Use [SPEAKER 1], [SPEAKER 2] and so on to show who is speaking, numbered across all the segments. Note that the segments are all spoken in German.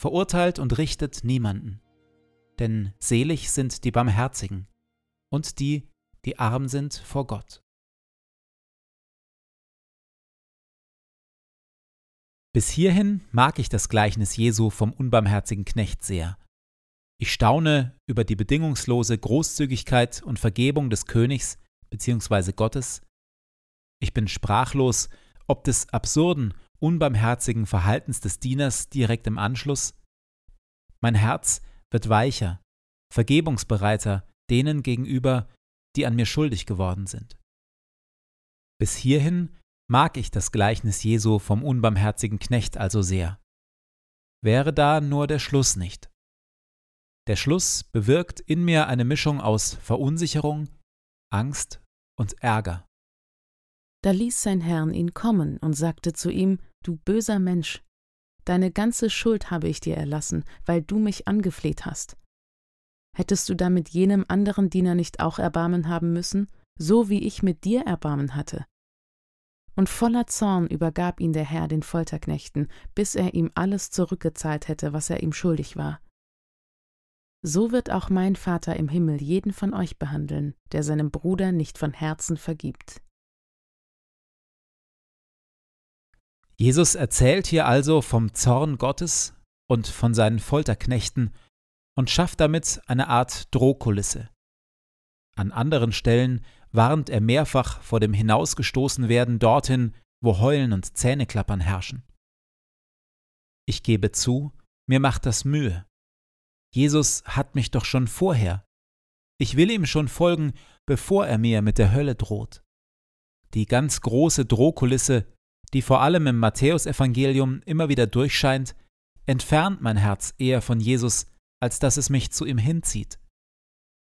[SPEAKER 1] verurteilt und richtet niemanden. Denn selig sind die Barmherzigen und die, die arm sind vor Gott. Bis hierhin mag ich das Gleichnis Jesu vom unbarmherzigen Knecht sehr. Ich staune über die bedingungslose Großzügigkeit und Vergebung des Königs bzw. Gottes. Ich bin sprachlos ob des absurden unbarmherzigen Verhaltens des Dieners direkt im Anschluss? Mein Herz wird weicher, vergebungsbereiter denen gegenüber, die an mir schuldig geworden sind. Bis hierhin mag ich das Gleichnis Jesu vom unbarmherzigen Knecht also sehr. Wäre da nur der Schluss nicht. Der Schluss bewirkt in mir eine Mischung aus Verunsicherung, Angst und Ärger.
[SPEAKER 2] Da ließ sein Herrn ihn kommen und sagte zu ihm, Du böser Mensch, deine ganze Schuld habe ich dir erlassen, weil du mich angefleht hast. Hättest du damit jenem anderen Diener nicht auch Erbarmen haben müssen, so wie ich mit dir Erbarmen hatte? Und voller Zorn übergab ihn der Herr den Folterknechten, bis er ihm alles zurückgezahlt hätte, was er ihm schuldig war. So wird auch mein Vater im Himmel jeden von euch behandeln, der seinem Bruder nicht von Herzen vergibt.
[SPEAKER 1] Jesus erzählt hier also vom Zorn Gottes und von seinen Folterknechten und schafft damit eine Art Drohkulisse. An anderen Stellen warnt er mehrfach vor dem Hinausgestoßenwerden dorthin, wo Heulen und Zähneklappern herrschen. Ich gebe zu, mir macht das Mühe. Jesus hat mich doch schon vorher. Ich will ihm schon folgen, bevor er mir mit der Hölle droht. Die ganz große Drohkulisse die vor allem im Matthäusevangelium immer wieder durchscheint, entfernt mein Herz eher von Jesus, als dass es mich zu ihm hinzieht.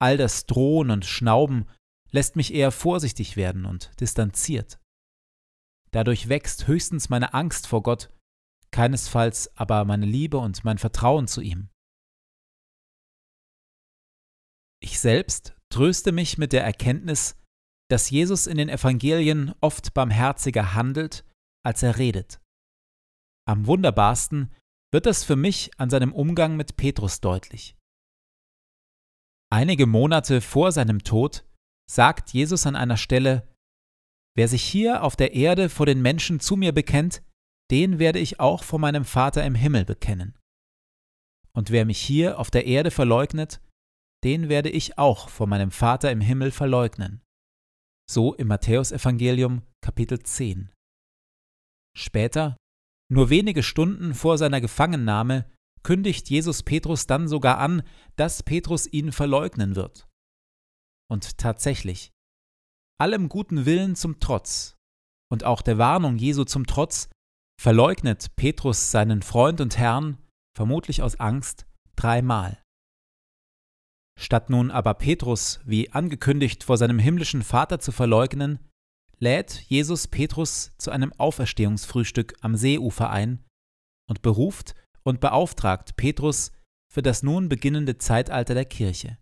[SPEAKER 1] All das Drohen und Schnauben lässt mich eher vorsichtig werden und distanziert. Dadurch wächst höchstens meine Angst vor Gott, keinesfalls aber meine Liebe und mein Vertrauen zu ihm. Ich selbst tröste mich mit der Erkenntnis, dass Jesus in den Evangelien oft barmherziger handelt, als er redet. Am wunderbarsten wird das für mich an seinem Umgang mit Petrus deutlich. Einige Monate vor seinem Tod sagt Jesus an einer Stelle, Wer sich hier auf der Erde vor den Menschen zu mir bekennt, den werde ich auch vor meinem Vater im Himmel bekennen. Und wer mich hier auf der Erde verleugnet, den werde ich auch vor meinem Vater im Himmel verleugnen. So im Matthäusevangelium Kapitel 10. Später, nur wenige Stunden vor seiner Gefangennahme, kündigt Jesus Petrus dann sogar an, dass Petrus ihn verleugnen wird. Und tatsächlich, allem guten Willen zum Trotz und auch der Warnung Jesu zum Trotz, verleugnet Petrus seinen Freund und Herrn, vermutlich aus Angst, dreimal. Statt nun aber Petrus, wie angekündigt, vor seinem himmlischen Vater zu verleugnen, lädt Jesus Petrus zu einem Auferstehungsfrühstück am Seeufer ein und beruft und beauftragt Petrus für das nun beginnende Zeitalter der Kirche.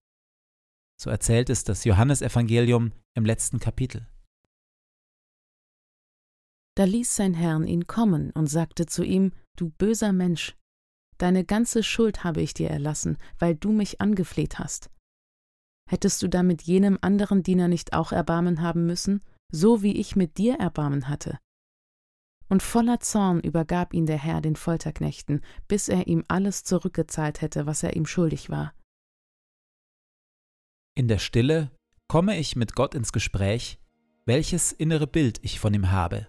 [SPEAKER 1] So erzählt es das Johannesevangelium im letzten Kapitel.
[SPEAKER 2] Da ließ sein Herrn ihn kommen und sagte zu ihm, Du böser Mensch, deine ganze Schuld habe ich dir erlassen, weil du mich angefleht hast. Hättest du damit jenem anderen Diener nicht auch Erbarmen haben müssen, so wie ich mit dir Erbarmen hatte? Und voller Zorn übergab ihn der Herr den Folterknechten, bis er ihm alles zurückgezahlt hätte, was er ihm schuldig war.
[SPEAKER 1] In der Stille komme ich mit Gott ins Gespräch, welches innere Bild ich von ihm habe.